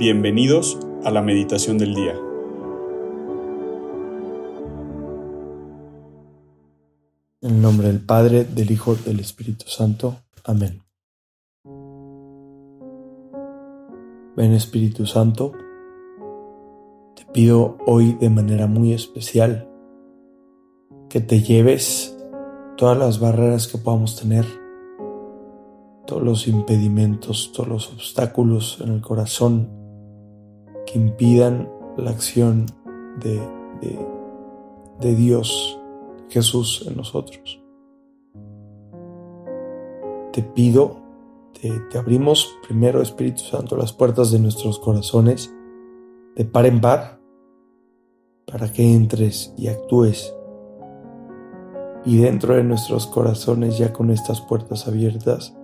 Bienvenidos a la meditación del día. En el nombre del Padre, del Hijo, del Espíritu Santo. Amén. Ven Espíritu Santo, te pido hoy de manera muy especial que te lleves todas las barreras que podamos tener, todos los impedimentos, todos los obstáculos en el corazón que impidan la acción de, de, Dios, Jesús en nosotros. Te pido, te, te abrimos primero, Espíritu Santo, las puertas de nuestros corazones de par en par para que entres y actúes. Y dentro de nuestros corazones, ya con estas puertas abiertas,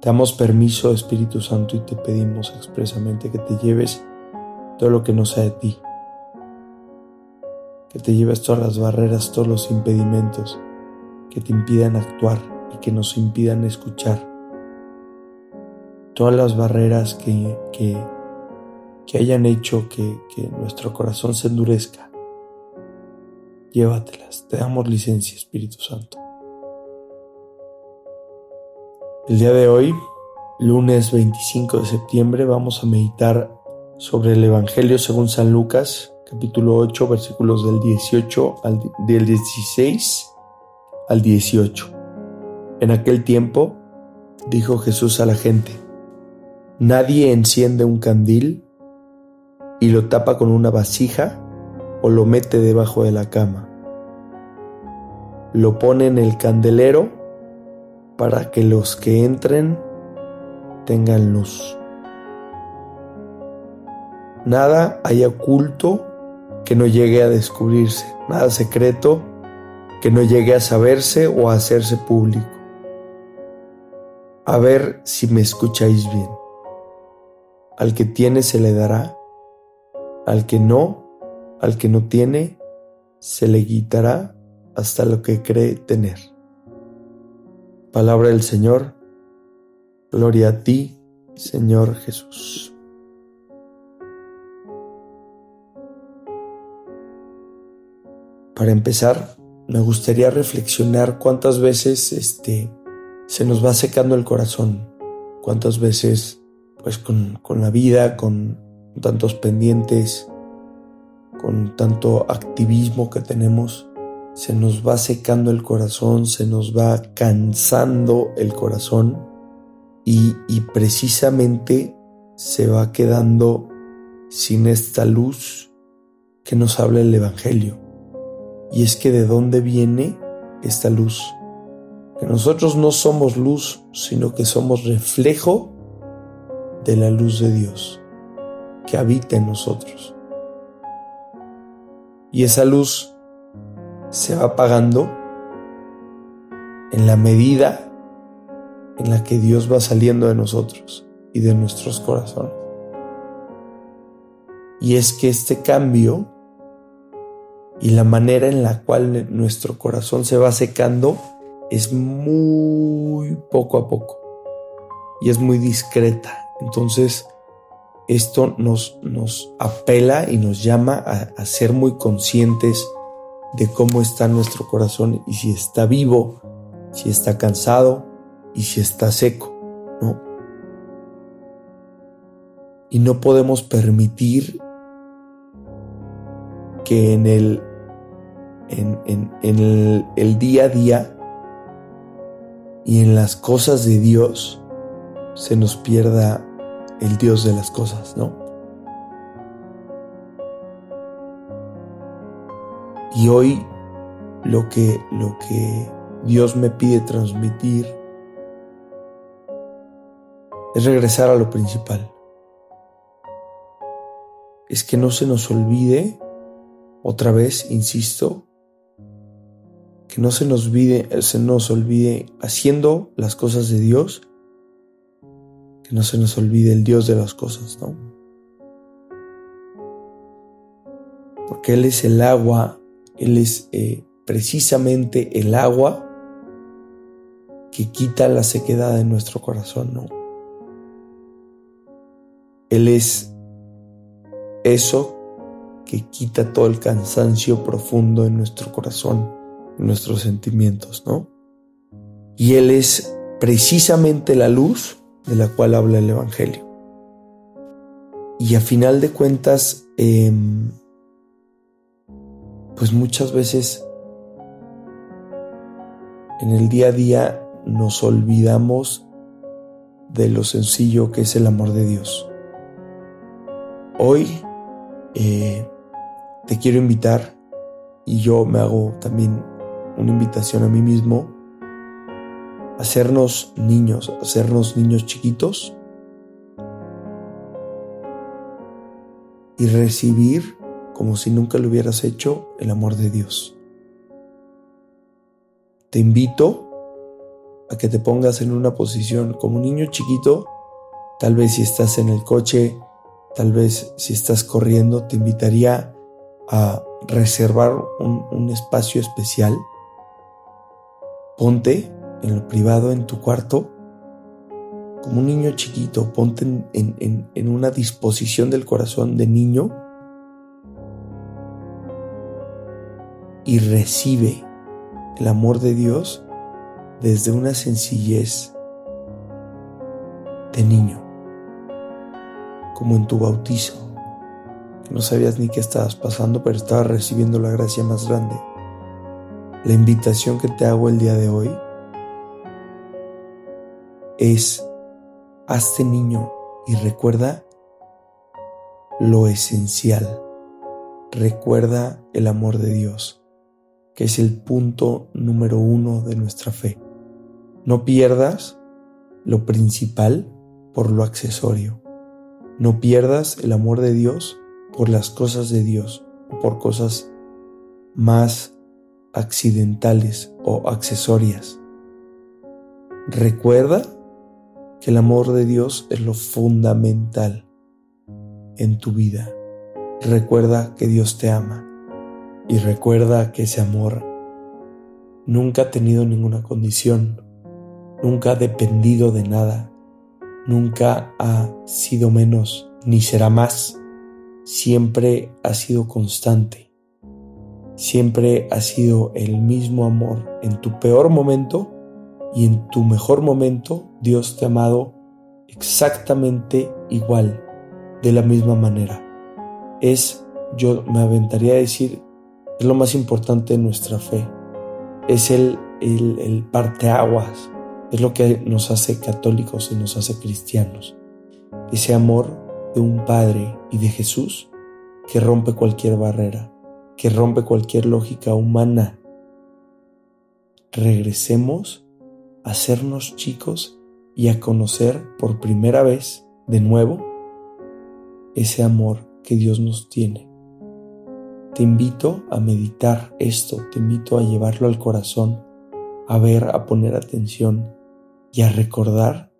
te damos permiso, Espíritu Santo, y te pedimos expresamente que te lleves todo lo que no sea de ti. Que te lleves todas las barreras, todos los impedimentos que te impidan actuar y que nos impidan escuchar. Todas las barreras que, que, que hayan hecho que, que nuestro corazón se endurezca. Llévatelas. Te damos licencia, Espíritu Santo. El día de hoy, lunes 25 de septiembre, vamos a meditar sobre el Evangelio según San Lucas, capítulo 8, versículos del 18 al del 16 al 18. En aquel tiempo dijo Jesús a la gente: Nadie enciende un candil y lo tapa con una vasija o lo mete debajo de la cama. Lo pone en el candelero para que los que entren tengan luz. Nada hay oculto que no llegue a descubrirse, nada secreto que no llegue a saberse o a hacerse público. A ver si me escucháis bien. Al que tiene se le dará, al que no, al que no tiene, se le quitará hasta lo que cree tener. Palabra del Señor, gloria a ti, Señor Jesús. Para empezar, me gustaría reflexionar cuántas veces este, se nos va secando el corazón, cuántas veces pues con, la vida, con tantos pendientes, con tanto activismo que tenemos, se nos va secando el corazón, se nos va cansando el corazón y, y precisamente se va quedando sin esta luz que nos habla el Evangelio. Y es que de dónde viene esta luz. Que nosotros no somos luz, sino que somos reflejo de la luz de Dios que habita en nosotros. Y esa luz se va apagando en la medida en la que Dios va saliendo de nosotros y de nuestros corazones. Y es que este cambio y la manera en la cual nuestro corazón se va secando es muy poco a poco y es muy discreta. Entonces, esto nos, nos apela y nos llama a, ser muy conscientes de cómo está nuestro corazón y si está vivo, si está cansado y si está seco, ¿no? Y no podemos permitir que en el en, el, día a día y en las cosas de Dios se nos pierda el Dios de las cosas, ¿no? Y hoy lo que, lo que Dios me pide transmitir es regresar a lo principal. Es que no se nos olvide, otra vez, insisto, que no se nos olvide, se nos olvide haciendo las cosas de Dios, que no se nos olvide el Dios de las cosas, ¿no? Porque Él es el agua, Él es eh, precisamente el agua que quita la sequedad de nuestro corazón, ¿no? Él es eso que quita todo el cansancio profundo en nuestro corazón, nuestros sentimientos, ¿no? Y Él es precisamente la luz de la cual habla el Evangelio. Y a final de cuentas, em, pues muchas veces en el día a día nos olvidamos de lo sencillo que es el amor de Dios. Hoy eh, te quiero invitar y yo me hago también una invitación a mí mismo hacernos niños, hacernos niños chiquitos y recibir como si nunca lo hubieras hecho el amor de Dios. Te invito a que te pongas en una posición como un niño chiquito, tal vez si estás en el coche, tal vez si estás corriendo, te invitaría a reservar un, espacio especial. Ponte en lo privado, en tu cuarto, como un niño chiquito, ponte en, en una disposición del corazón de niño y recibe el amor de Dios desde una sencillez de niño, como en tu bautizo, que no sabías ni qué estabas pasando, pero estabas recibiendo la gracia más grande. La invitación que te hago el día de hoy es, hazte niño y recuerda lo esencial. Recuerda el amor de Dios, que es el punto número uno de nuestra fe. No pierdas lo principal por lo accesorio. No pierdas el amor de Dios por las cosas de Dios o por cosas más accidentales o accesorias. Recuerda que el amor de Dios es lo fundamental en tu vida. Recuerda que Dios te ama y recuerda que ese amor nunca ha tenido ninguna condición nunca ha dependido de nada, nunca ha sido menos ni será más, siempre ha sido constante, siempre ha sido el mismo amor en tu peor momento y en tu mejor momento Dios te ha amado exactamente igual, de la misma manera. Es, yo me aventaría a decir, es lo más importante de nuestra fe. Es el, el, el parteaguas es lo que nos hace católicos y nos hace cristianos. Ese amor de un Padre y de Jesús que rompe cualquier barrera, que rompe cualquier lógica humana. Regresemos a sernos chicos y a conocer por primera vez de nuevo ese amor que Dios nos tiene. Te invito a meditar esto, te invito a llevarlo al corazón, a ver, a poner atención y a recordar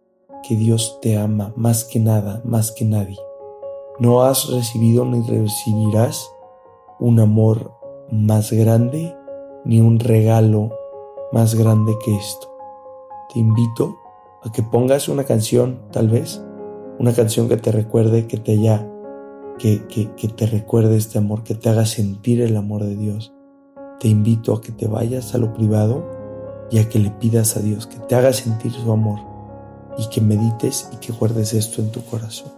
que Dios te ama más que nada, más que nadie. No has recibido ni recibirás un amor más grande ni un regalo más grande que esto. Te invito a que pongas una canción, tal vez, una canción que te recuerde, que te haya, que, que, te recuerde este amor, que te haga sentir el amor de Dios. Te invito a que te vayas a lo privado y a que le pidas a Dios que te haga sentir su amor y que medites y que guardes esto en tu corazón.